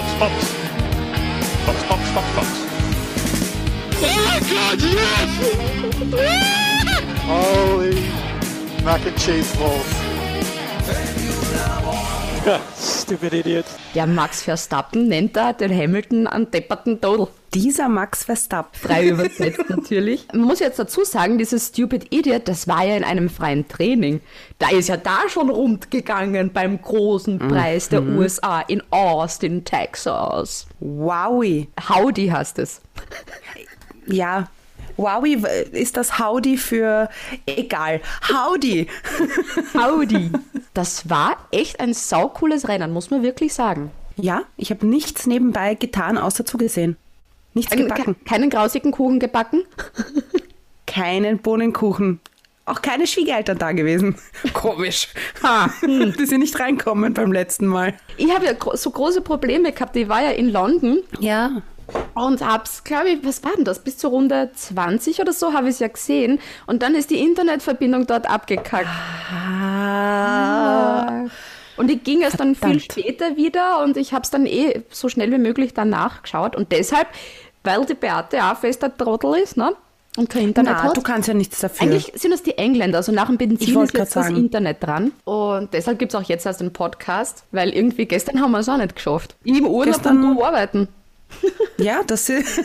box, box. Box, box, box, box. Oh my god, yes! Holy mac and cheese balls. Stupid idiot. Der Max Verstappen nennt da den Hamilton einen depperten Dodel. Dieser Max Verstappen. Frei übersetzt natürlich. Man muss jetzt dazu sagen, dieses Stupid Idiot, das war ja in einem freien Training. Da ist ja da schon rund gegangen beim großen Preis der USA in Austin, Texas. Wowie. Howdy heißt es. Ja. Wowie ist das Howdy für egal. Howdy. Howdy. Das war echt ein saucooles Rennen, muss man wirklich sagen. Ja, ich habe nichts nebenbei getan, außer zugesehen. Nichts gebacken. ke- Keinen grausigen Kuchen gebacken? Keinen Bohnenkuchen. Auch keine Schwiegereltern da gewesen. Komisch. Ha, die sind nicht reinkommen beim letzten Mal. Ich habe ja so große Probleme gehabt. Ich war ja in London Ja. Und hab's, glaube ich, was war denn das? Bis zur Runde 20 oder so habe ich es ja gesehen. Und dann ist die Internetverbindung dort abgekackt. Ah. Und ich ging erst dann viel später wieder und ich habe es dann eh so schnell wie möglich dann nachgeschaut. Und deshalb, weil die Beate auch fester Trottel ist, ne? Und kein Internet Na, hat. du kannst ja nichts dafür. Eigentlich sind es die Engländer, also nach dem Benzin ist jetzt grad das sagen. Internet dran. Und deshalb gibt es auch jetzt erst einen Podcast, weil irgendwie gestern haben wir es auch nicht geschafft. Im Urlaub Gestern- und du arbeiten. Ja, das ist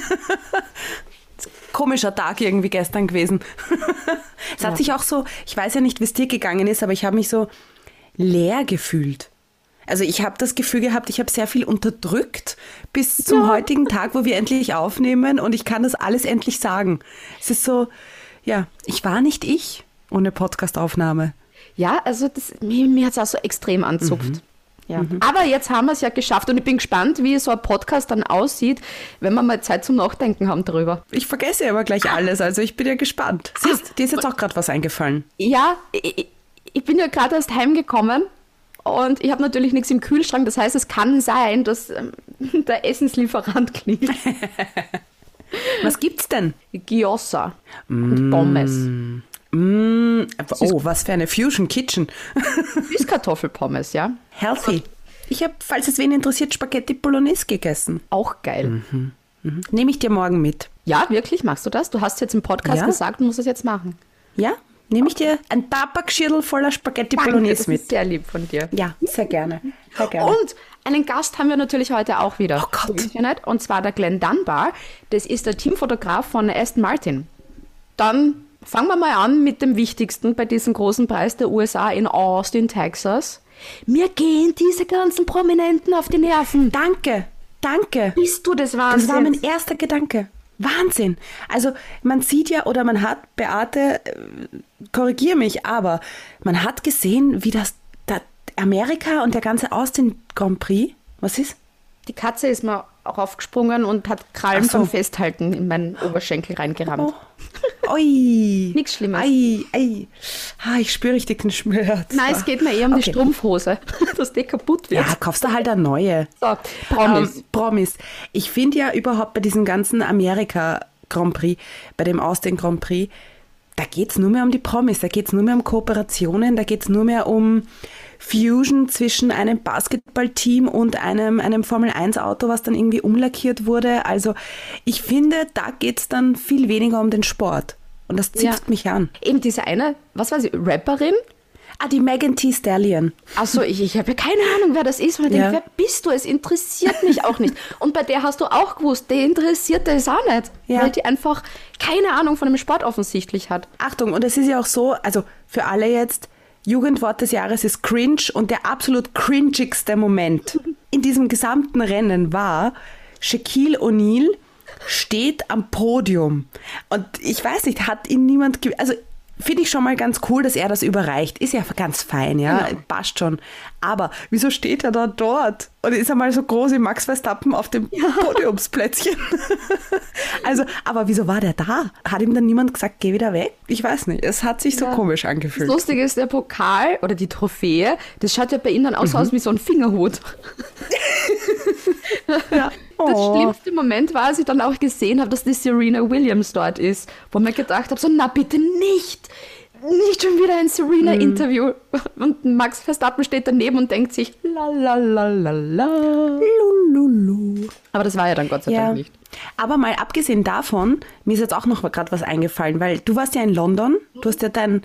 komischer Tag irgendwie gestern gewesen. es hat sich auch so, ich weiß ja nicht, wie es dir gegangen ist, aber ich habe mich so leer gefühlt. Also ich habe das Gefühl gehabt, ich habe sehr viel unterdrückt bis zum heutigen Tag, wo wir endlich aufnehmen und ich kann das alles endlich sagen. Es ist so, ja, ich war nicht ich ohne Podcastaufnahme. Ja, also das, mir, mir hat es auch so extrem anzupft. Ja. Aber jetzt haben wir es ja geschafft und ich bin gespannt, wie so ein Podcast dann aussieht, wenn wir mal Zeit zum Nachdenken haben darüber. Ich vergesse aber gleich alles, also ich bin ja gespannt. Siehst, dir ist jetzt auch gerade was eingefallen. Ja, ich, ich bin ja gerade erst heimgekommen und ich habe natürlich nichts im Kühlschrank. Das heißt, es kann sein, dass ähm, der Essenslieferant klingelt. Was gibt's denn? Gyoza und Pommes. Mm, oh, was für eine Fusion Kitchen. Süßkartoffelpommes, ja. Healthy. Ich habe, falls es wen interessiert, Spaghetti Bolognese gegessen. Auch geil. Mhm. Nehme ich dir morgen mit. Ja, wirklich, machst du das? Du hast jetzt im Podcast Ja. gesagt, du musst es jetzt machen. Ja? Nehme ich dir ein Tabakschirtel voller Spaghetti Danke, Bolognese das mit. ist sehr lieb von dir. Ja, sehr gerne. Sehr gerne. Und einen Gast haben wir natürlich heute auch wieder. Oh Gott. Und zwar der Glenn Dunbar. Das ist der Teamfotograf von Aston Martin. Dann fangen wir mal an mit dem Wichtigsten bei diesem großen Preis der USA in Austin, Texas. Mir gehen diese ganzen Prominenten auf die Nerven. danke, danke. Bist du des Wahnsinns? Das war mein erster Gedanke. Wahnsinn. Also man sieht ja oder man hat, Beate, äh, korrigier mich, aber man hat gesehen, wie das, da Amerika und der ganze Austin Grand Prix, was ist? Die Katze ist mal raufgesprungen und hat Krallen so. vom Festhalten in meinen Oberschenkel reingerammt. Oh. Ui. Nichts Schlimmes. Ei, ei. Ah, ich spüre richtig den Schmerz. Nein, es geht mir eher um die Okay. Strumpfhose, dass die kaputt wird. Ja, kaufst du halt eine neue. So, Promis. Ähm, Promis. Ich finde ja überhaupt bei diesem ganzen Amerika Grand Prix, bei dem Austin Grand Prix, da geht es nur mehr um die Promis, da geht es nur mehr um Kooperationen, da geht es nur mehr um Fusion zwischen einem Basketballteam und einem, einem Formel-1-Auto, was dann irgendwie umlackiert wurde. Also ich finde, da geht es dann viel weniger um den Sport. Und das zipft Ja. mich an. Eben diese eine, was weiß ich, Rapperin? Ah, die Megan Thee Stallion. Achso, ich, ich habe ja keine Ahnung, wer das ist. Ich Ja. denke, wer bist du? Es interessiert mich auch nicht. Und bei der hast du auch gewusst, der interessiert das auch nicht. Ja. Weil die einfach keine Ahnung von dem Sport offensichtlich hat. Achtung, und es ist ja auch so, also für alle jetzt, Jugendwort des Jahres ist cringe und der absolut cringigste Moment in diesem gesamten Rennen war, Shaquille O'Neal steht am Podium und ich weiß nicht, hat ihn niemand, also finde ich schon mal ganz cool, dass er das überreicht. Ist ja ganz fein, ja, Genau. passt schon. Aber wieso steht er da dort und ist einmal so groß wie Max Verstappen auf dem Podiumsplätzchen? also, aber wieso war der da? Hat ihm dann niemand gesagt, geh wieder weg? Ich weiß nicht. Es hat sich so komisch Das angefühlt. Lustige ist, der Pokal oder die Trophäe, das schaut ja bei ihnen dann auch so Mhm. aus wie so ein Fingerhut. Ja. Das Oh. schlimmste Moment war, als ich dann auch gesehen habe, dass die Serena Williams dort ist, wo mir gedacht habe, so, na bitte nicht. nicht schon wieder ein Serena-Interview. Und Max Verstappen steht daneben und denkt sich, la la la la la. Lululu. Aber das war ja dann Gott sei Ja. Dank nicht. Aber mal abgesehen davon, mir ist jetzt auch noch gerade was eingefallen, weil du warst ja in London, du hast ja dein,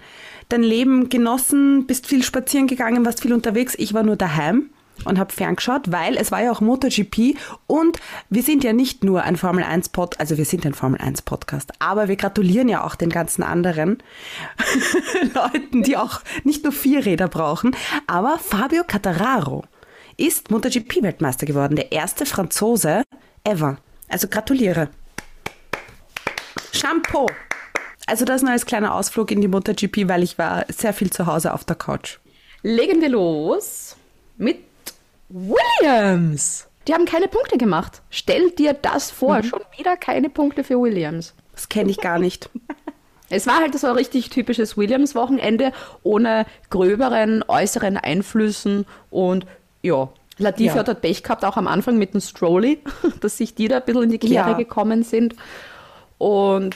dein Leben genossen, bist viel spazieren gegangen, warst viel unterwegs. Ich war nur daheim und habe ferngeschaut, weil es war ja auch MotoGP und wir sind ja nicht nur ein Formel 1 Pod, also wir sind ein Formel 1 Podcast, aber wir gratulieren ja auch den ganzen anderen Leuten, die auch nicht nur vier Räder brauchen, aber Fabio Cattararo ist MotoGP Weltmeister geworden, der erste Franzose ever. Also gratuliere. Shampoo. Also das nur als kleiner Ausflug in die MotoGP, weil ich war sehr viel zu Hause auf der Couch. Legen wir los mit Williams. Die haben keine Punkte gemacht. Stell dir das vor, schon wieder keine Punkte für Williams. Das kenne ich gar nicht. Es war halt so ein richtig typisches Williams-Wochenende ohne gröberen äußeren Einflüssen und ja. Latifi Ja. hat halt Pech gehabt, auch am Anfang mit dem Strolly, dass sich die da ein bisschen in die Quere Ja. gekommen sind. Und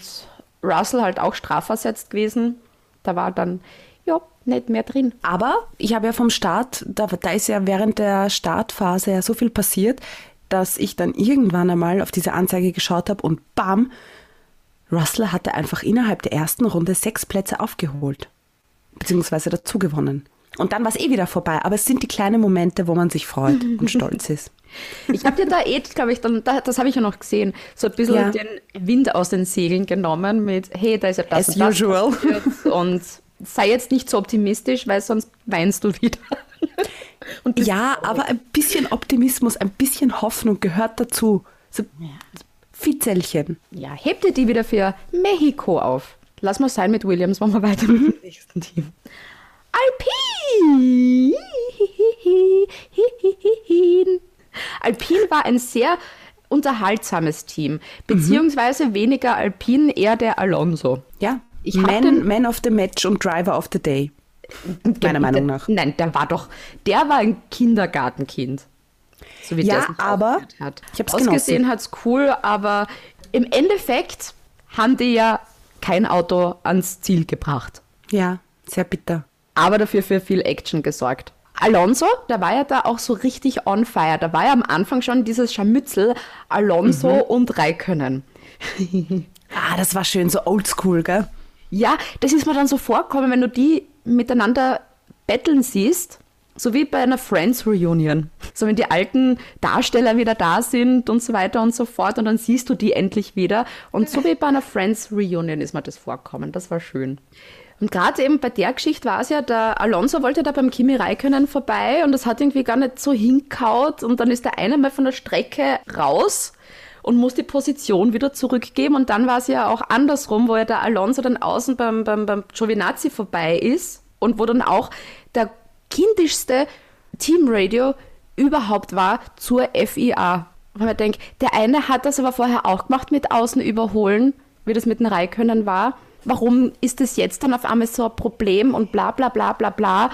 Russell halt auch strafversetzt gewesen. Da war dann, nicht mehr drin. Aber ich habe ja vom Start, da, da ist ja während der Startphase ja so viel passiert, dass ich dann irgendwann einmal auf diese Anzeige geschaut habe und bam, Russell hatte einfach innerhalb der ersten Runde sechs Plätze aufgeholt. Beziehungsweise dazu gewonnen. Und dann war es eh wieder vorbei. Aber es sind die kleinen Momente, wo man sich freut und stolz ist. Ich habe dir da eh, glaube ich, dann, da, das habe ich ja noch gesehen, so ein bisschen Ja. den Wind aus den Segeln genommen mit, hey, da ist ja das As und usual. und sei jetzt nicht so optimistisch, weil sonst weinst du wieder. Ja, aber ein bisschen Optimismus, ein bisschen Hoffnung gehört dazu. So Fitzelchen. Ja, hebt dir die wieder für Mexiko auf. Lass mal sein mit Williams, machen wir weiter mit dem nächsten Team. Alpine. Alpine war ein sehr unterhaltsames Team, beziehungsweise weniger Alpine, eher der Alonso. Ja, Ich Man, Man of the Match und Driver of the Day. Meiner Meinung nach. Nein, der war doch, der war ein Kindergartenkind. So wie Ja, aber hat. ich hab's Ausgesehen hat's cool, aber im Endeffekt haben die ja kein Auto ans Ziel gebracht. Ja, sehr bitter. aber dafür für viel Action gesorgt. Alonso, der war ja da auch so richtig on fire. Da war ja am Anfang schon dieses Scharmützel Alonso Mhm. und Raikönnen. Ah, das war schön, so oldschool, gell? Ja, das ist mir dann so vorkommen, wenn du die miteinander betteln siehst, so wie bei einer Friends Reunion. So wenn die alten Darsteller wieder da sind und so weiter und so fort und dann siehst du die endlich wieder. Und so wie bei einer Friends Reunion ist mir das vorkommen. Das war schön. Und gerade eben bei der Geschichte war es ja, der Alonso wollte da beim Kimi Räikkönen vorbei und das hat irgendwie gar nicht so hinkaut und dann ist der eine mal von der Strecke raus und muss die Position wieder zurückgeben und dann war es ja auch andersrum, wo ja der Alonso dann außen beim, beim, beim Giovinazzi vorbei ist und wo dann auch der kindischste Teamradio überhaupt war zur FIA. Weil man denkt, der eine hat das aber vorher auch gemacht mit Außen überholen, wie das mit den Raikönnen war. Warum ist das jetzt dann auf einmal so ein Problem und bla bla bla bla bla.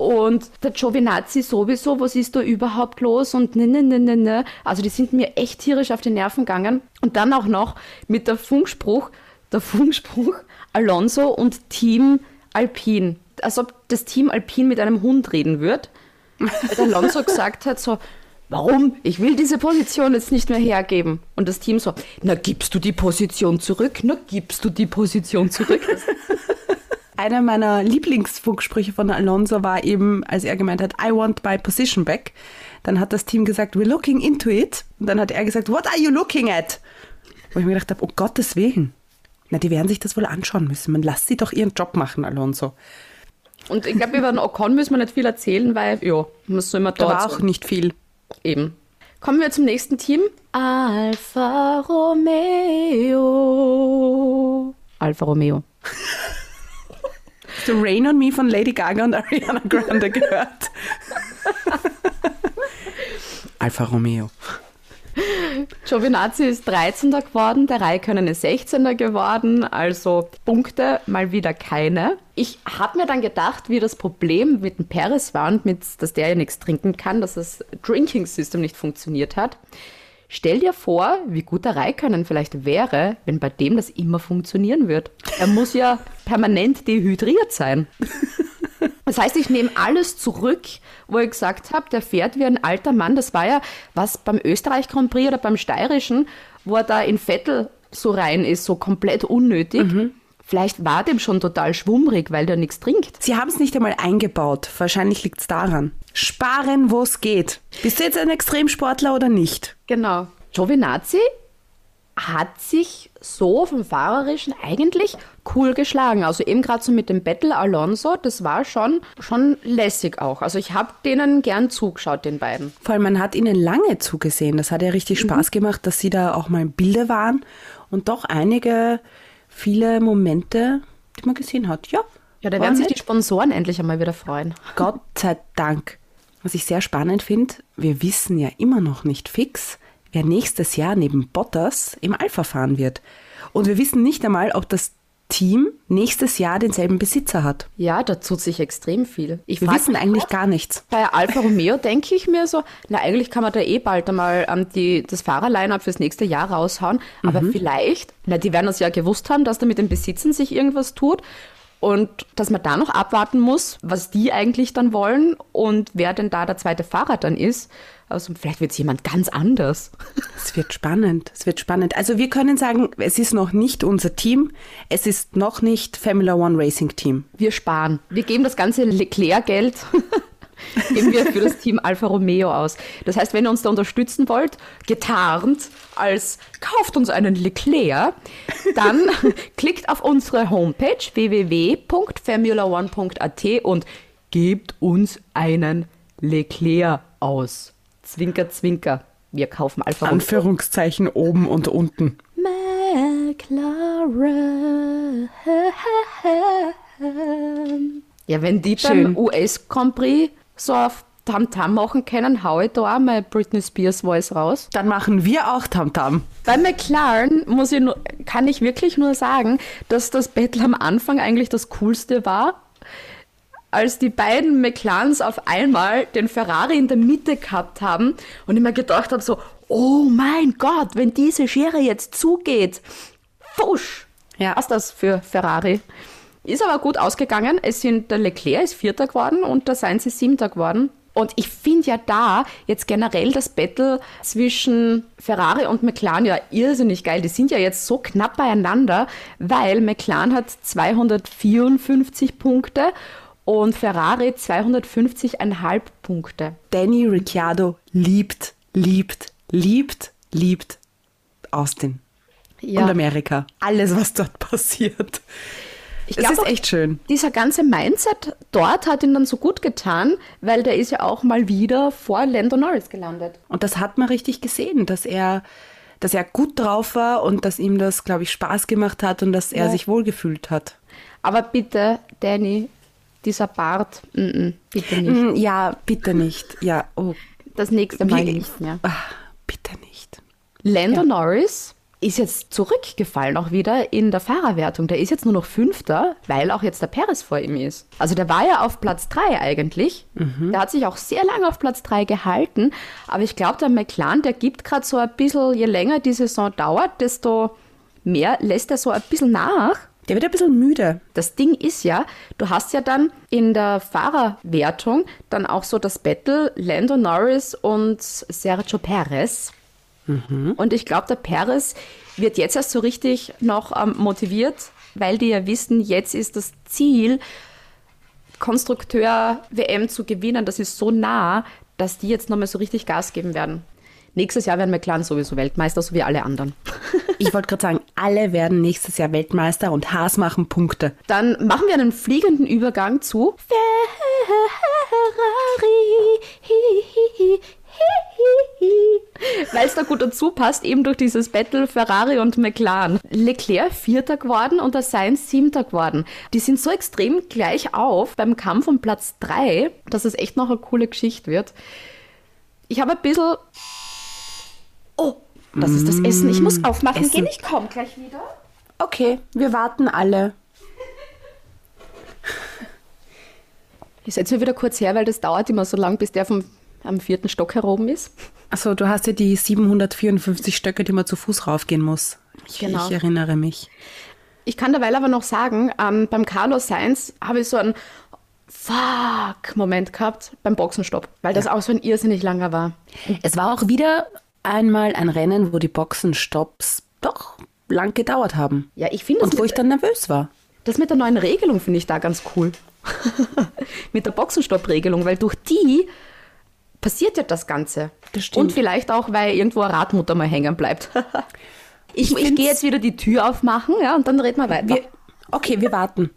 Und der Giovinazzi sowieso, was ist da überhaupt los? Und ne, ne, ne, ne, ne. Also die sind mir echt tierisch auf die Nerven gegangen. Und dann auch noch mit der Funkspruch, der Funkspruch Alonso und Team Alpine. Als ob das Team Alpine mit einem Hund reden wird. Weil der Alonso gesagt hat so, warum? Ich will diese Position jetzt nicht mehr hergeben. Und das Team so, na gibst du die Position zurück? Na gibst du die Position zurück? Einer meiner Lieblingsfunksprüche von Alonso war eben, als er gemeint hat, I want my position back. Dann hat das Team gesagt, we're looking into it. Und dann hat er gesagt, what are you looking at? Wo ich mir gedacht habe, um Gottes Willen. Na, die werden sich das wohl anschauen müssen. Man lasst sie doch ihren Job machen, Alonso. Und ich glaube, über den Ocon müssen wir nicht viel erzählen, weil, ja, man soll immer Da dort war auch nicht viel. Eben. Kommen wir zum nächsten Team. Alfa Romeo. Alfa Romeo. Hast du Rain on Me von Lady Gaga und Ariana Grande gehört? Alfa Romeo. Giovinazzi ist 13. geworden, der Raikönnen ist 16. geworden, also Punkte mal wieder keine. Ich habe mir dann gedacht, wie das Problem mit dem Perez war und mit, dass der ja nichts trinken kann, dass das Drinking System nicht funktioniert hat. Stell dir vor, wie gut der Raikönnen vielleicht wäre, wenn bei dem das immer funktionieren wird. Er muss ja permanent dehydriert sein. Das heißt, ich nehme alles zurück, wo ich gesagt habe, der fährt wie ein alter Mann. Das war ja was beim Österreich Grand Prix oder beim Steirischen, wo er da in Vettel so rein ist, so komplett unnötig. Vielleicht war dem schon total schwummrig, weil der nichts trinkt. Sie haben es nicht einmal eingebaut. Wahrscheinlich liegt es daran. Sparen, wo es geht. Bist du jetzt ein Extremsportler oder nicht? Genau. Giovinazzi hat sich so vom Fahrerischen eigentlich cool geschlagen. Also eben gerade so mit dem Battle Alonso, das war schon, schon lässig auch. Also ich habe denen gern zugeschaut, den beiden. Vor allem, man hat ihnen lange zugesehen. Das hat ja richtig Spaß gemacht, dass sie da auch mal im Bilde waren und doch einige, viele Momente, die man gesehen hat. Ja, Ja, da werden sich nett. die Sponsoren endlich einmal wieder freuen. Gott sei Dank. Was ich sehr spannend finde, wir wissen ja immer noch nicht fix, wer nächstes Jahr neben Bottas im Alpha fahren wird. Und wir wissen nicht einmal, ob das Team nächstes Jahr denselben Besitzer hat. Ja, da tut sich extrem viel. Ich Wir wissen eigentlich auch, gar nichts. Bei Alfa Romeo denke ich mir so, na eigentlich kann man da eh bald einmal ähm, die, das Fahrerline-up fürs nächste Jahr raushauen. Aber vielleicht, na die werden das ja gewusst haben, dass da mit den Besitzern sich irgendwas tut. Und dass man da noch abwarten muss, was die eigentlich dann wollen und wer denn da der zweite Fahrer dann ist. Also vielleicht wird es jemand ganz anders. Es wird spannend, es wird spannend. Also wir können sagen, es ist noch nicht unser Team, es ist noch nicht Formula One Racing Team. Wir sparen. Wir geben das ganze Leclerc-Geld geben wir für das Team Alfa Romeo aus. Das heißt, wenn ihr uns da unterstützen wollt, getarnt als kauft uns einen Leclerc, dann klickt auf unsere Homepage www.formula1.at und gebt uns einen Leclerc aus. Zwinker, zwinker. Wir kaufen Alfa Romeo. Anführungszeichen oben und unten. McLaren. Ja, wenn die Schön. beim US Grand Prix so auf Tamtam machen können, hau ich da auch mal Britney Spears Voice raus. Dann machen wir auch Tamtam. Bei McLaren muss ich nur, kann ich wirklich nur sagen, dass das Battle am Anfang eigentlich das Coolste war. Als die beiden McLarens auf einmal den Ferrari in der Mitte gehabt haben und ich mir gedacht habe so, oh mein Gott, wenn diese Schere jetzt zugeht, fusch, Ja. was das für Ferrari. Ist aber gut ausgegangen. Es sind, der Leclerc ist Vierter geworden und der Sainz ist Siebter geworden. Und ich finde ja da jetzt generell das Battle zwischen Ferrari und McLaren ja irrsinnig geil. Die sind ja jetzt so knapp beieinander, weil McLaren hat 254 Punkte und Ferrari 250,5 Punkte. Danny Ricciardo liebt, liebt, liebt, liebt Austin Ja. und Amerika. Alles, was dort passiert. Ich Das glaub ist echt schön. Dieser ganze Mindset dort hat ihn dann so gut getan, weil der ist ja auch mal wieder vor Lando Norris gelandet. Und das hat man richtig gesehen, dass er, dass er gut drauf war und dass ihm das, glaube ich, Spaß gemacht hat und dass er Ja. sich wohlgefühlt hat. Aber bitte, Danny, dieser Bart, mm -mm, bitte nicht. Ja, bitte nicht. Ja, oh, Das nächste Mal Wie- nicht mehr. ah, bitte nicht. Lando Norris ist jetzt zurückgefallen auch wieder in der Fahrerwertung. Der ist jetzt nur noch Fünfter, weil auch jetzt der Perez vor ihm ist. Also der war ja auf Platz drei eigentlich. Der hat sich auch sehr lange auf Platz drei gehalten. Aber ich glaube, der McLaren, der gibt gerade so ein bisschen, je länger die Saison dauert, desto mehr lässt er so ein bisschen nach. Der wird ein bisschen müde. Das Ding ist ja, du hast ja dann in der Fahrerwertung dann auch so das Battle Lando Norris und Sergio Perez. Und ich glaube, der Perez wird jetzt erst so richtig noch ähm, motiviert, weil die ja wissen, jetzt ist das Ziel, Konstrukteur-WM zu gewinnen. Das ist so nah, dass die jetzt nochmal so richtig Gas geben werden. Nächstes Jahr werden McLaren sowieso Weltmeister, so wie alle anderen. Ich wollte gerade sagen, alle werden nächstes Jahr Weltmeister und Haas machen Punkte. Dann machen wir einen fliegenden Übergang zu Ferrari. Weil es da gut dazu passt, eben durch dieses Battle Ferrari und McLaren. Leclerc Vierter geworden und der Sainz Siebter geworden. Die sind so extrem gleich auf beim Kampf um Platz 3, dass es echt noch eine coole Geschichte wird. Ich habe ein bisschen... Das ist das Essen. Ich muss aufmachen. Essen. Gehen, ich komme gleich wieder. Okay, wir warten alle. Ich setze mir wieder kurz her, weil das dauert immer so lang, bis der vom am vierten Stock heroben ist. Also du hast ja die 754 Stöcke, die man zu Fuß raufgehen muss. Ich, Genau. ich erinnere mich. Ich kann derweil aber noch sagen, ähm, beim Carlos Sainz habe ich so einen Fuck-Moment gehabt beim Boxenstopp, weil das auch so ein irrsinnig langer war. Es war auch wieder einmal ein Rennen, wo die Boxenstopps doch lang gedauert haben. Ja, ich finde das, Und wo ich dann nervös war. das mit der neuen Regelung finde ich da ganz cool. mit der Boxenstopp-Regelung, weil durch die passiert ja das Ganze. Das stimmt. Und vielleicht auch, weil irgendwo eine Radmutter mal hängen bleibt. ich ich find's- gehe jetzt wieder die Tür aufmachen ja, und dann reden wir weiter. Wir, okay, wir warten.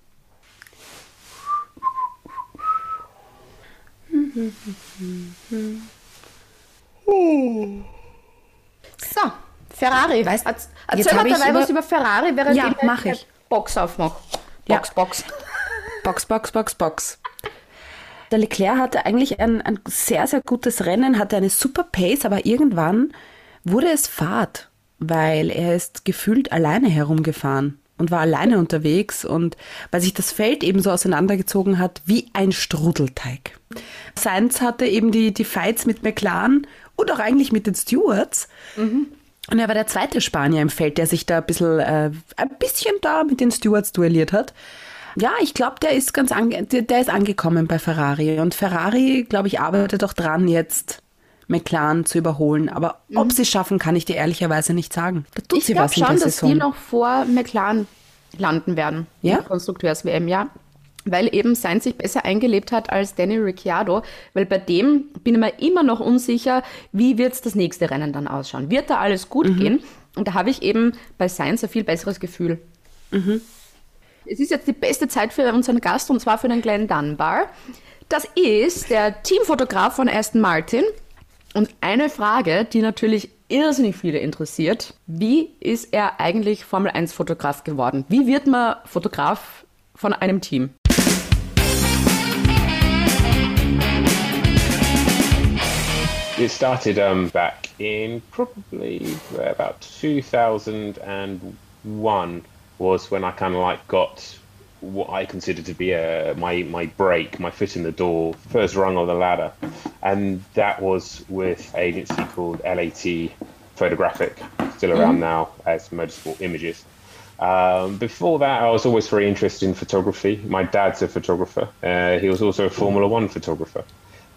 So, Ferrari. Weißt- Erz- jetzt Erzähl mal ich dabei über- was über Ferrari, während Ja, ich mach ich. Box aufmache. Ja. Box, Box. Box, Box, Box, Box. Der Leclerc hatte eigentlich ein, ein sehr, sehr gutes Rennen, hatte eine super Pace, aber irgendwann wurde es fad, weil er ist gefühlt alleine herumgefahren und war alleine unterwegs und weil sich das Feld eben so auseinandergezogen hat wie ein Strudelteig. Sainz hatte eben die, die Fights mit McLaren und auch eigentlich mit den Stewards. Und er war der zweite Spanier im Feld, der sich da ein bisschen, äh, ein bisschen da mit den Stewards duelliert hat. Ja, ich glaube, der ist ganz ange der, der ist angekommen bei Ferrari. Und Ferrari, glaube ich, arbeitet auch dran, jetzt McLaren zu überholen. Aber ob sie es schaffen, kann ich dir ehrlicherweise nicht sagen. Da tut Ich sie glaube was in der schon, dass Saison. die noch vor McLaren landen werden. Ja? Konstrukteurs-WM, ja. Weil eben Sainz sich besser eingelebt hat als Danny Ricciardo. Weil bei dem bin ich mir immer noch unsicher, wie wird es das nächste Rennen dann ausschauen. Wird da alles gut Mhm. gehen? Und da habe ich eben bei Sainz ein viel besseres Gefühl. Mhm. Es ist jetzt die beste Zeit für unseren Gast und zwar für den Glenn Dunbar. Das ist der Teamfotograf von Aston Martin. Und eine Frage, die natürlich irrsinnig viele interessiert. Wie ist er eigentlich Formel 1 Fotograf geworden? Wie wird man Fotograf von einem Team? It started um, back in probably about 2001 was when I kind of like got what I consider to be a, my my break, my foot in the door, first rung on the ladder, and that was with an agency called LAT Photographic, still around now as Motorsport Images. Um, before that, I was always very interested in photography. My dad's a photographer. Uh, he was also a Formula One photographer.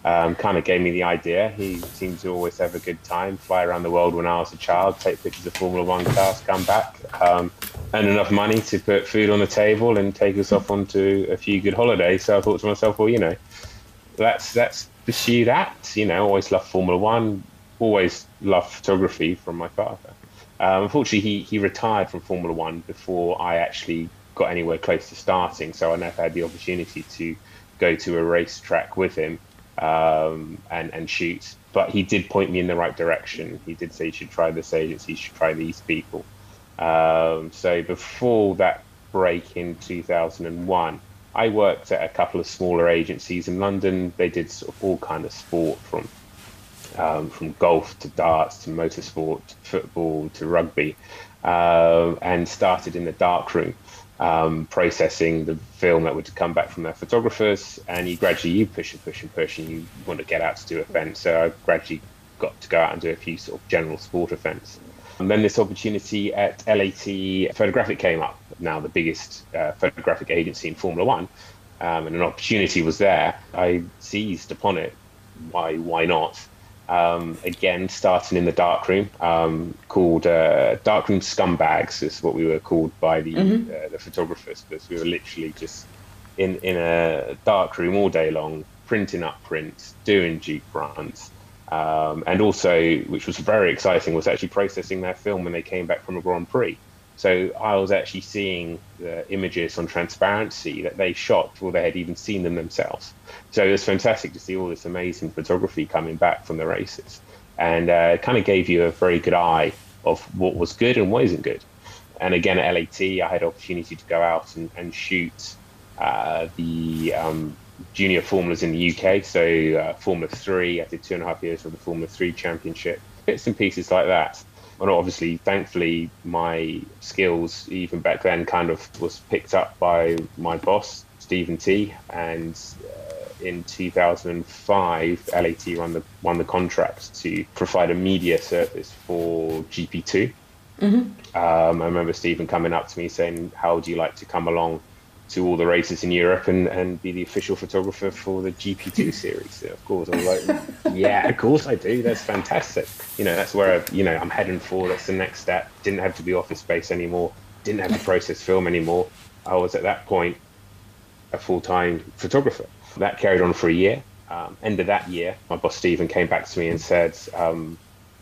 Um, kind of gave me the idea. He seemed to always have a good time, fly around the world when I was a child, take pictures of Formula One cars, come back, um, earn enough money to put food on the table and take us off onto a few good holidays. So I thought to myself, well, you know, let's let's pursue that. You know, always loved Formula One, always loved photography from my father. Um, unfortunately, he, he retired from Formula One before I actually got anywhere close to starting, so I never had the opportunity to go to a racetrack with him um, and, and shoot. But he did point me in the right direction. He did say you should try this agency, you should try these people. Um, so before that break in 2001, I worked at a couple of smaller agencies in London. They did sort of all kind of sport from um, from golf to darts to motorsport, football to rugby, um, and started in the darkroom, um, processing the film that would come back from their photographers. And you gradually you push and push and push, and you want to get out to do events. So I gradually got to go out and do a few sort of general sport events. And then this opportunity at LAT Photographic came up, now the biggest uh, photographic agency in Formula One, um, and an opportunity was there. I seized upon it. Why? Why not? Um, again, starting in the darkroom, um, called uh, darkroom scumbags is what we were called by the uh, the photographers, because we were literally just in in a dark room all day long, printing up prints, doing Jeep runs, um, and also, which was very exciting, was actually processing their film when they came back from a Grand Prix. So I was actually seeing the images on transparency that they shot before they had even seen them themselves. So it was fantastic to see all this amazing photography coming back from the races, and uh, it kind of gave you a very good eye of what was good and what isn't good. And again at LAT, I had opportunity to go out and, and shoot uh, the um, junior formulas in the UK. So uh, Formula Three, I did two and a half years of the Formula Three Championship, bits and pieces like that. And obviously, thankfully, my skills even back then kind of was picked up by my boss Stephen T, and uh, in 2005, LAT won the won the contract to provide a media service for GP2. Um, I remember Stephen coming up to me saying, "How would you like to come along to all the races in Europe and, and be the official photographer for the GP2 series?" So of course, I was like, "Yeah, of course I do. That's fantastic. You know, that's where I, you know I'm heading for. That's the next step. Didn't have to be office space anymore. Didn't have to process film anymore. I was at that point a full-time photographer. That carried on for a year. Um, end of that year, my boss Stephen came back to me and said um,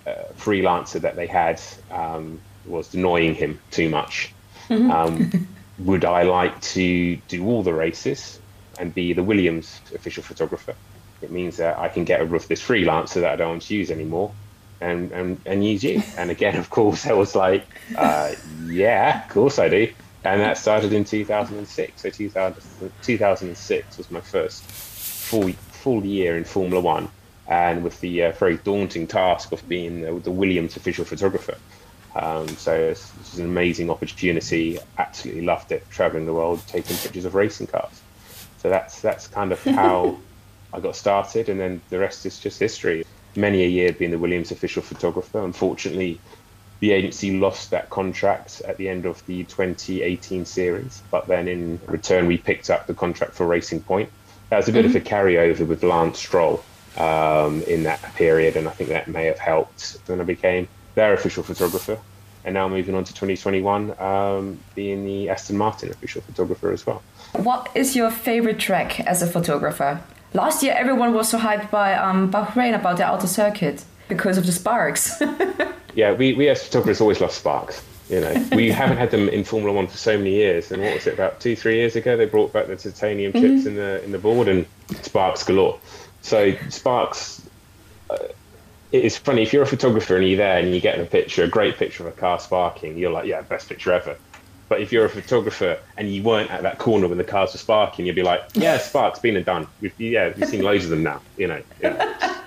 a freelancer that they had um, was annoying him too much. Um, would I like to do all the races and be the Williams official photographer? It means that I can get rid of this freelancer that I don't want to use anymore and, and, and use you. And again, of course, I was like, uh, yeah, of course I do. And that started in 2006. So 2000, 2006 was my first full, full year in Formula One. And with the uh, very daunting task of being the, the Williams official photographer. Um, so it's, it's an amazing opportunity. Absolutely loved it. Traveling the world, taking pictures of racing cars. So that's that's kind of how I got started, and then the rest is just history. Many a year being the Williams official photographer. Unfortunately, the agency lost that contract at the end of the 2018 series, but then in return we picked up the contract for Racing Point. That was a bit of a carryover with Lance Stroll um, in that period, and I think that may have helped when I became their official photographer. And now moving on to 2021, um, being the Aston Martin official photographer as well. What is your favorite track as a photographer? Last year, everyone was so hyped by um, Bahrain about the outer circuit because of the sparks. Yeah, we, we as photographers always love sparks. You know, we haven't had them in Formula One for so many years. And what was it about two, three years ago? They brought back the titanium chips in the in the board and sparks galore. So sparks. Uh, it's funny if you're a photographer and you're there and you get a picture, a great picture of a car sparking, you're like, yeah, best picture ever. But if you're a photographer and you weren't at that corner when the cars were sparking, you'd be like, yeah, sparks, been and done. We've, yeah, we've seen loads of them now. You know. You know.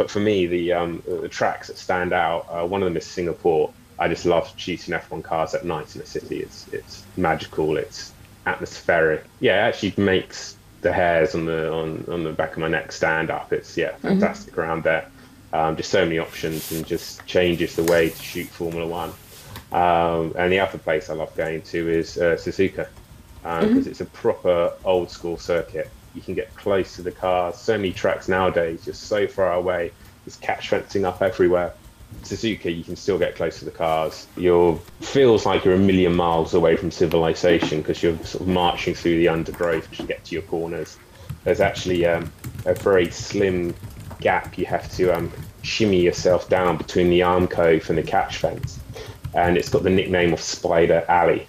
But for me, the um, the tracks that stand out, uh, one of them is Singapore. I just love shooting F1 cars at night in the city. It's it's magical. It's atmospheric. Yeah, it actually makes the hairs on the on, on the back of my neck stand up. It's yeah, fantastic around there. Um, just so many options and just changes the way to shoot Formula One. Um, and the other place I love going to is uh, Suzuka because it's a proper old school circuit. You can get close to the cars. So many tracks nowadays just so far away. There's catch fencing up everywhere. Suzuka, you can still get close to the cars. You're feels like you're a million miles away from civilization because you're sort of marching through the undergrowth to get to your corners. There's actually um, a very slim gap you have to um, shimmy yourself down between the arm cove and the catch fence, and it's got the nickname of Spider Alley.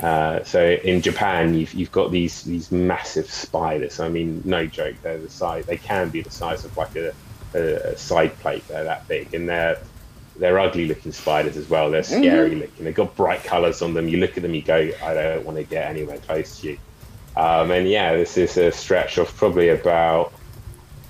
Uh, so in Japan, you've you've got these these massive spiders. I mean, no joke. They're the size. They can be the size of like a, a, a side plate. They're that big, and they're they're ugly looking spiders as well. They're scary looking. They've got bright colours on them. You look at them, you go, I don't want to get anywhere close to you. Um, and yeah, this is a stretch of probably about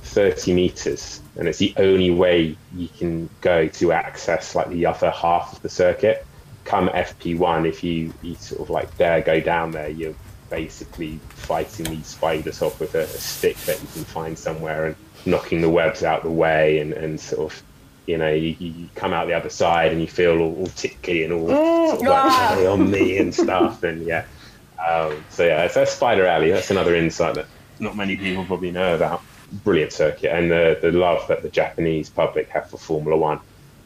30 meters, and it's the only way you can go to access like the other half of the circuit. Come FP1, if you, you sort of like dare go down there, you're basically fighting these spiders off with a, a stick that you can find somewhere and knocking the webs out the way and, and sort of you know, you, you come out the other side and you feel all, all tickly and all sort of like "Hey, on me and stuff. And yeah, um, so yeah, that's Spider Alley. That's another insight that not many people probably know about. Brilliant circuit and the, the love that the Japanese public have for Formula One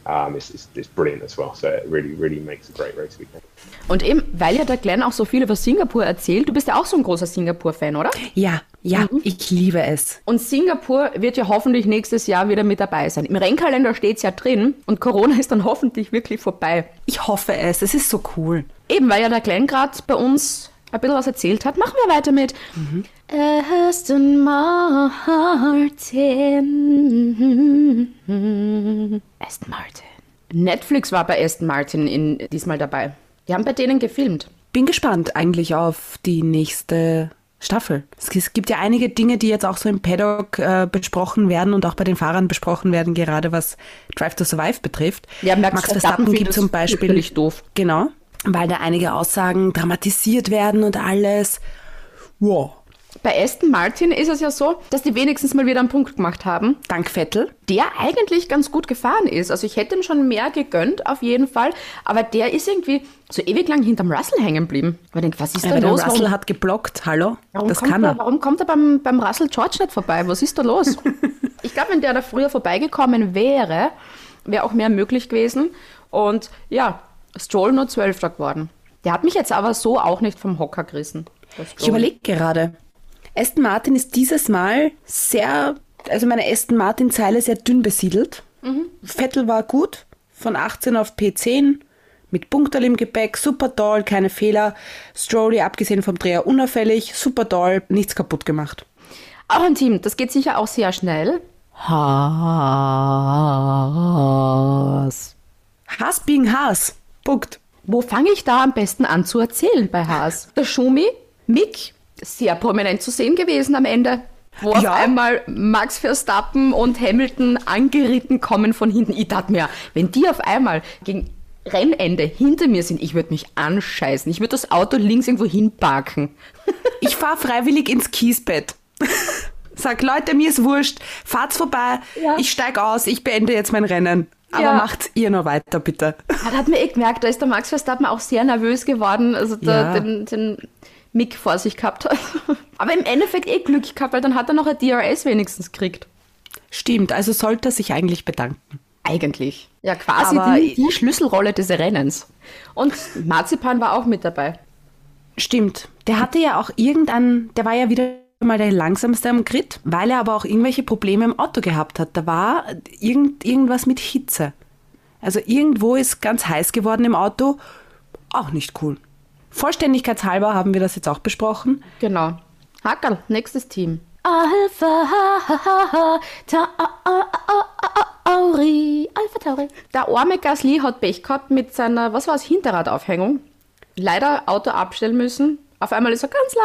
um, is, is, is brilliant as well. So it really, really makes a great race weekend. Und eben, weil ja der Glenn auch so viel über Singapur erzählt, du bist ja auch so ein großer Singapur-Fan, oder? Ja, ja, ich liebe es. Und Singapur wird ja hoffentlich nächstes Jahr wieder mit dabei sein. Im Rennkalender steht es ja drin und Corona ist dann hoffentlich wirklich vorbei. Ich hoffe es. Es ist so cool. Eben, weil ja der Glenn gerade bei uns ein bisschen was erzählt hat, machen wir weiter mit Aston Martin. Aston Martin. Netflix war bei Aston Martin in, diesmal dabei. Die haben bei denen gefilmt. Bin gespannt eigentlich auf die nächste Staffel. Es gibt ja einige Dinge, die jetzt auch so im Paddock äh, besprochen werden und auch bei den Fahrern besprochen werden, gerade was Drive to Survive betrifft. Ja, Max Verstappen gibt findet zum Beispiel doof. Genau, weil da einige Aussagen dramatisiert werden und alles. Wow. Bei Aston Martin ist es ja so, dass die wenigstens mal wieder einen Punkt gemacht haben, Dank Vettel. der eigentlich ganz gut gefahren ist. Also ich hätte ihm schon mehr gegönnt, auf jeden Fall. Aber der ist irgendwie so ewig lang hinterm Russell hängen geblieben. Ich denke, was ist Ja, da aber der los? Russell Warum, hat geblockt, hallo? warum, das kommt kann er, er. warum kommt er beim, beim Russell George nicht vorbei? Was ist da los? ich glaube, wenn der da früher vorbeigekommen wäre, wäre auch mehr möglich gewesen. Und ja, Stroll nur Zwölfter geworden. Der hat mich jetzt aber so auch nicht vom Hocker gerissen. Ich überlege gerade. Aston Martin ist dieses Mal sehr, also meine Aston Martin-Zeile sehr dünn besiedelt. Vettel war gut, von 18 auf P10, mit Punkterl im Gepäck, super toll, keine Fehler. Strolly, abgesehen vom Dreher, unauffällig, super toll, nichts kaputt gemacht. Auch ein Team, das geht sicher auch sehr schnell. Haas. Haas being Haas. Punkt. Wo fange ich da am besten an zu erzählen bei Haas? Der Schumi, Mick, sehr prominent zu sehen gewesen am Ende. Wo auf Ja. einmal Max Verstappen und Hamilton angeritten kommen von hinten. Ich dachte mir, wenn die auf einmal gegen Rennende hinter mir sind, ich würde mich anscheißen. Ich würde das Auto links irgendwo hinparken. Ich fahre freiwillig ins Kiesbett. Sag, Leute, mir ist wurscht. Fahrt's vorbei. Ja. Ich steig aus. Ich beende jetzt mein Rennen. Aber Ja. macht ihr noch weiter, bitte. Da hat mir eh gemerkt, da ist der Max Verstappen auch sehr nervös geworden, also der, Ja. den, den Mick vor sich gehabt hat. Aber im Endeffekt eh Glück gehabt, weil dann hat er noch ein DRS wenigstens gekriegt. Stimmt, also sollte er sich eigentlich bedanken. Eigentlich. Ja, quasi die, die Schlüsselrolle des Rennens. Und Marzipan war auch mit dabei. Stimmt. Der hatte ja auch irgendein, der war ja wieder mal der langsamste am Grid, weil er aber auch irgendwelche Probleme im Auto gehabt hat. Da war irgend, irgendwas mit Hitze. Also irgendwo ist ganz heiß geworden im Auto. Auch nicht cool. Vollständigkeitshalber haben wir das jetzt auch besprochen. Genau. Hackerl, nächstes Team. Alpha Tauri. Alpha Tauri. Der arme Gasly hat Pech gehabt mit seiner, was war es, Hinterradaufhängung. Leider Auto abstellen müssen. Auf einmal ist er ganz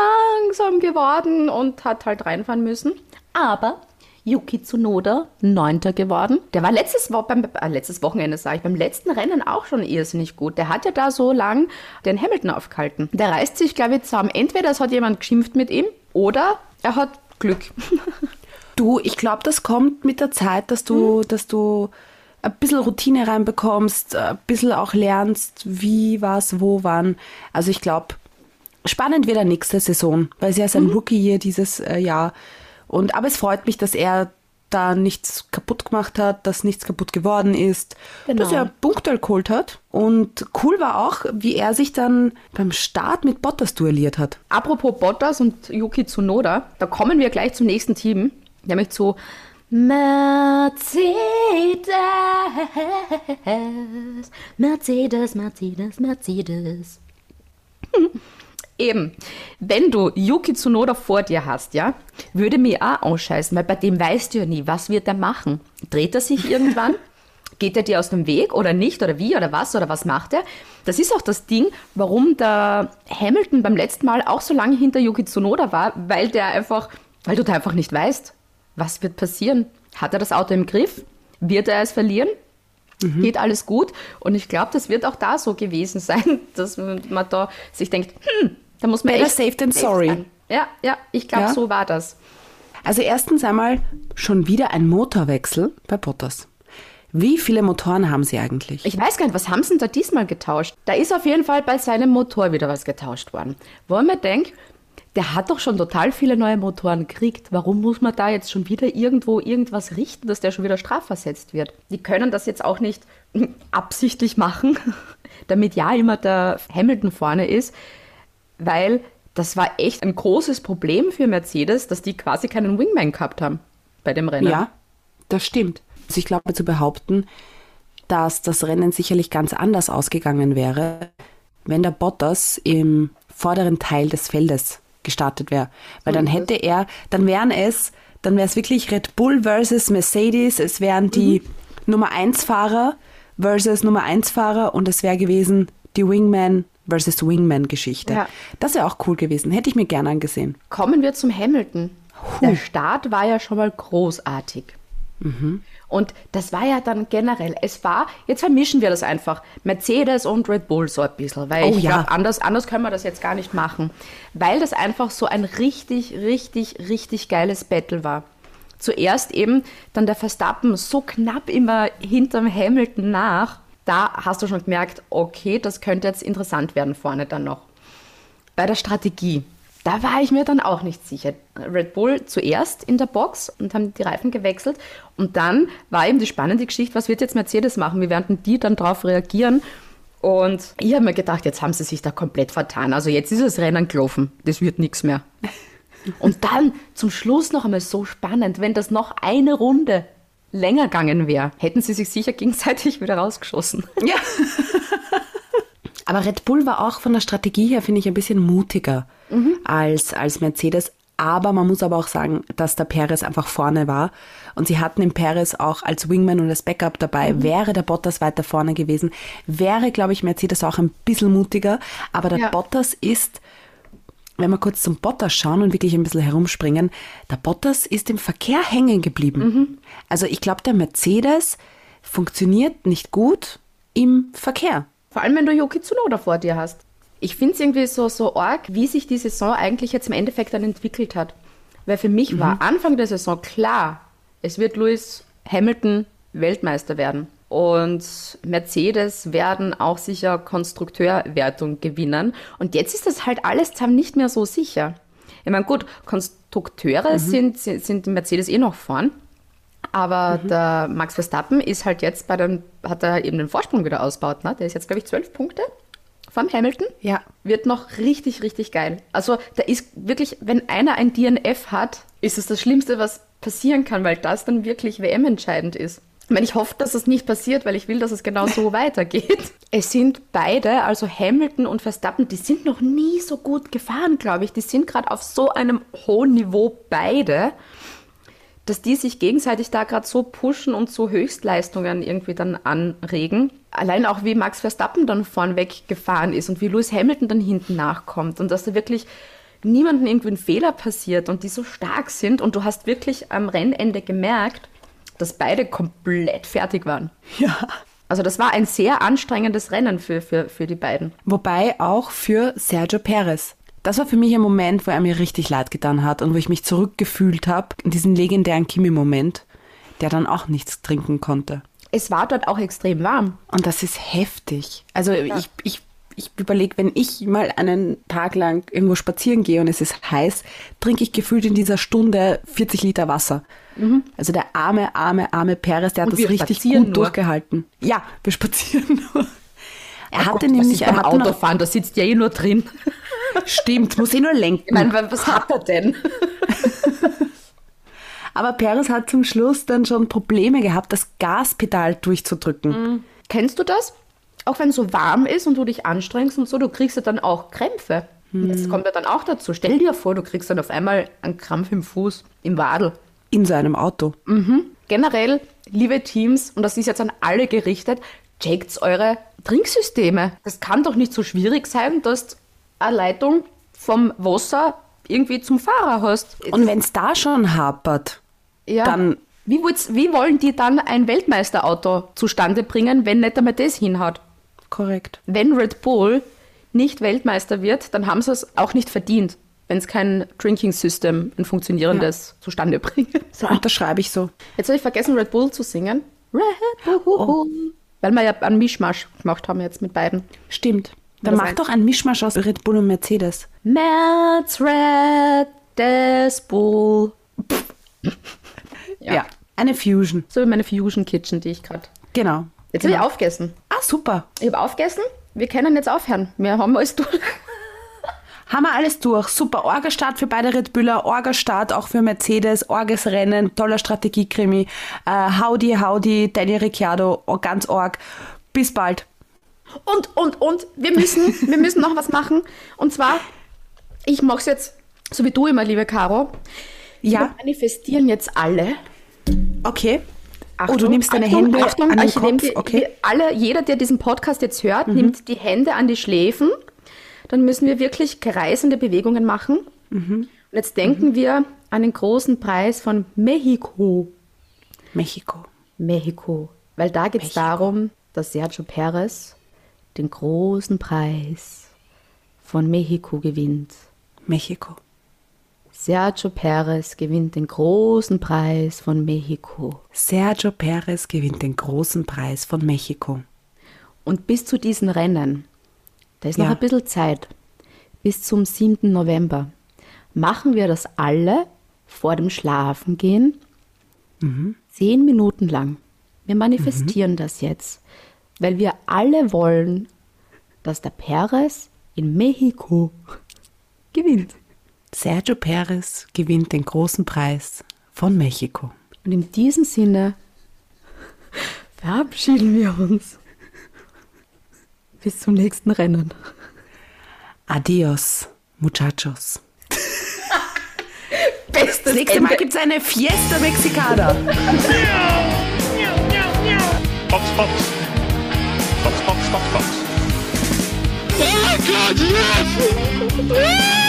langsam geworden und hat halt reinfahren müssen. Aber Yuki Tsunoda, Neunter geworden. Der war letztes, Wo beim, äh, letztes Wochenende, sage ich, beim letzten Rennen auch schon irrsinnig gut. Der hat ja da so lang den Hamilton aufgehalten. Der reißt sich, glaube ich, zusammen. Entweder es hat jemand geschimpft mit ihm oder er hat Glück. Du, ich glaube, das kommt mit der Zeit, dass du, dass du ein bisschen Routine reinbekommst, ein bisschen auch lernst, wie, was, wo, wann. Also ich glaube, spannend wird er nächste Saison, weil es ja ist ein Rookie hier dieses äh, Jahr. Und aber es freut mich, dass er da nichts kaputt gemacht hat, dass nichts kaputt geworden ist, Genau. dass er Punkte geholt hat. Und cool war auch, wie er sich dann beim Start mit Bottas duelliert hat. Apropos Bottas und Yuki Tsunoda, da kommen wir gleich zum nächsten Team, nämlich zu Mercedes. Mercedes, Mercedes, Mercedes. Eben, wenn du Yuki Tsunoda vor dir hast, ja, würde mir auch anscheißen, weil bei dem weißt du ja nie, was wird er machen. Dreht er sich irgendwann? Geht er dir aus dem Weg oder nicht? Oder wie oder was oder was macht er? Das ist auch das Ding, warum der Hamilton beim letzten Mal auch so lange hinter Yuki Tsunoda war, weil der einfach, weil du da einfach nicht weißt, was wird passieren. Hat er das Auto im Griff? Wird er es verlieren? Geht alles gut? Und ich glaube, das wird auch da so gewesen sein, dass man da sich denkt, hm, da muss man Better echt safe than sorry. sein. Ja, ja, ich glaube, Ja. so war das. Also erstens einmal schon wieder ein Motorwechsel bei Bottas. Wie viele Motoren haben sie eigentlich? Ich weiß gar nicht, was haben sie denn da diesmal getauscht? Da ist auf jeden Fall bei seinem Motor wieder was getauscht worden. Wo ich mir denke, der hat doch schon total viele neue Motoren gekriegt. Warum muss man da jetzt schon wieder irgendwo irgendwas richten, dass der schon wieder strafversetzt wird? Die können das jetzt auch nicht absichtlich machen, damit ja immer der Hamilton vorne ist, weil das war echt ein großes Problem für Mercedes, dass die quasi keinen Wingman gehabt haben bei dem Rennen. Ja, das stimmt. Also ich glaube zu behaupten, dass das Rennen sicherlich ganz anders ausgegangen wäre, wenn der Bottas im vorderen Teil des Feldes gestartet wäre. Weil dann hätte er, dann wären es, dann wäre es wirklich Red Bull versus Mercedes, es wären die Nummer 1 Fahrer versus Nummer 1 Fahrer und es wäre gewesen die Wingman versus Wingman Geschichte. Ja. Das wäre auch cool gewesen. Hätte ich mir gerne angesehen. Kommen wir zum Hamilton. Der Start war ja schon mal großartig. Und das war ja dann generell, es war, jetzt vermischen wir das einfach, Mercedes und Red Bull so ein bisschen, weil Oh ich ja. glaube, anders, anders können wir das jetzt gar nicht machen, weil das einfach so ein richtig, richtig, richtig geiles Battle war. Zuerst eben dann der Verstappen so knapp immer hinterm Hamilton nach, da hast du schon gemerkt, okay, das könnte jetzt interessant werden vorne dann noch. Bei der Strategie, da war ich mir dann auch nicht sicher. Red Bull zuerst in der Box und haben die Reifen gewechselt. Und dann war eben die spannende Geschichte, was wird jetzt Mercedes machen? Wie werden die dann darauf reagieren? Und ich habe mir gedacht, jetzt haben sie sich da komplett vertan. Also jetzt ist das Rennen gelaufen. Das wird nichts mehr. Und dann zum Schluss noch einmal so spannend, wenn das noch eine Runde länger gegangen wäre, hätten sie sich sicher gegenseitig wieder rausgeschossen. Ja. Aber Red Bull war auch von der Strategie her, finde ich, ein bisschen mutiger als, als Mercedes. Aber man muss aber auch sagen, dass der Perez einfach vorne war. Und sie hatten den Perez auch als Wingman und als Backup dabei. Wäre der Bottas weiter vorne gewesen, wäre, glaube ich, Mercedes auch ein bisschen mutiger. Aber der Ja. Bottas ist, wenn wir kurz zum Bottas schauen und wirklich ein bisschen herumspringen, der Bottas ist im Verkehr hängen geblieben. Also ich glaube, der Mercedes funktioniert nicht gut im Verkehr. Vor allem, wenn du Yuki Tsunoda vor dir hast. Ich finde es irgendwie so, so arg, wie sich die Saison eigentlich jetzt im Endeffekt dann entwickelt hat. Weil für mich war Anfang der Saison klar, es wird Lewis Hamilton Weltmeister werden. Und Mercedes werden auch sicher Konstrukteurwertung gewinnen. Und jetzt ist das halt alles zusammen nicht mehr so sicher. Ich meine, gut, Konstrukteure sind, sind, sind Mercedes eh noch vorn. Aber der Max Verstappen ist halt jetzt bei dem, hat er eben den Vorsprung wieder ausgebaut. Ne? Der ist jetzt, glaube ich, zwölf Punkte vom Hamilton. Ja. Wird noch richtig, richtig geil. Also da ist wirklich, wenn einer ein DNF hat, ist es das Schlimmste, was passieren kann, weil das dann wirklich WM-entscheidend ist. Ich meine, ich hoffe, dass es nicht passiert, weil ich will, dass es genau so weitergeht. Es sind beide, also Hamilton und Verstappen, die sind noch nie so gut gefahren, glaube ich. Die sind gerade auf so einem hohen Niveau beide dass die sich gegenseitig da gerade so pushen und zu Höchstleistungen irgendwie dann anregen. Allein auch wie Max Verstappen dann vornweg gefahren ist und wie Lewis Hamilton dann hinten nachkommt und dass da wirklich niemandem irgendwie ein Fehler passiert und die so stark sind und du hast wirklich am Rennende gemerkt, dass beide komplett fertig waren. Ja. Also das war ein sehr anstrengendes Rennen für, für, für die beiden. Wobei auch für Sergio Perez. Das war für mich ein Moment, wo er mir richtig leid getan hat und wo ich mich zurückgefühlt habe in diesen legendären Kimi-Moment, der dann auch nichts trinken konnte. Es war dort auch extrem warm. Und das ist heftig. Also ich, ich, ich überlege, wenn ich mal einen Tag lang irgendwo spazieren gehe und es ist heiß, trinke ich gefühlt in dieser Stunde 40 Liter Wasser. Also der arme, arme, arme Perez, der hat Und das richtig gut nur. durchgehalten. Ja, wir spazieren nur. Er Oh hatte Gott, nämlich noch, Autofahren, da sitzt ja eh nur drin. Stimmt, muss eh nur lenken. Ich meine, was hat er denn? Aber Perez hat zum Schluss dann schon Probleme gehabt, das Gaspedal durchzudrücken. Kennst du das? Auch wenn es so warm ist und du dich anstrengst und so, du kriegst ja dann auch Krämpfe. Das kommt ja dann auch dazu. Stell dir vor, du kriegst dann auf einmal einen Krampf im Fuß, im Wadel. In seinem Auto. Generell, liebe Teams, und das ist jetzt an alle gerichtet, checkt eure Trinksysteme. Das kann doch nicht so schwierig sein, dass du eine Leitung vom Wasser irgendwie zum Fahrer hast. Und wenn es da schon hapert, Ja. Dann- wie, wie wollen die dann ein Weltmeisterauto zustande bringen, wenn nicht einmal das hinhaut? Korrekt. Wenn Red Bull nicht Weltmeister wird, dann haben sie es auch nicht verdient, wenn es kein Drinking System, ein funktionierendes zustande bringen. So. Unterschreibe ich so. Jetzt habe ich vergessen, Red Bull zu singen. Red Bull. Weil wir ja einen Mischmasch gemacht haben jetzt mit beiden. Stimmt. Dann mach doch ein Mischmasch aus Red Bull und Mercedes. Merz Red Bull. Ja. Eine Fusion. So wie meine Fusion Kitchen, die ich gerade. Genau. Jetzt habe ich aufgegessen. Super. Ich habe aufgegessen. Wir können jetzt aufhören. Wir haben alles durch. Haben wir alles durch. Super. Orgastart für beide Red Buller, Orgastart auch für Mercedes, Orges Rennen, toller Strategiekrimi. Äh, howdy, howdy, Daniel Ricciardo, oh, ganz Org. Bis bald. Und, und, und, wir müssen, wir müssen noch was machen. Und zwar, ich mache es jetzt, so wie du immer, liebe Caro. Ja, Wir manifestieren jetzt alle. okay. Achtung, oh, du nimmst deine Achtung, Hände Achtung, an den ich nehm Kopf. die, okay. Mhm. alle, jeder, der diesen Podcast jetzt hört, nimmt die Hände an die Schläfen. Dann müssen wir wirklich kreisende Bewegungen machen. Mhm. Und jetzt denken wir an den großen Preis von Mexiko. Mexiko. Mexiko. Weil da geht es darum, dass Sergio Perez den großen Preis von Mexiko gewinnt. Mexiko. Sergio Perez gewinnt den großen Preis von Mexiko. Sergio Perez gewinnt den großen Preis von Mexiko. Und bis zu diesen Rennen, da ist noch Ja. ein bisschen Zeit, bis zum 7. November, machen wir das alle vor dem Schlafengehen zehn Minuten lang. Wir manifestieren das jetzt, weil wir alle wollen, dass der Perez in Mexiko gewinnt. Sergio Perez gewinnt den großen Preis von Mexiko. Und in diesem Sinne verabschieden wir uns. Bis zum nächsten Rennen. Adios, muchachos. Bestes Das nächste Mal gibt es eine Fiesta Mexicana. Fox, Fox. Fox, Fox, Fox, Fox. Oh god, yes!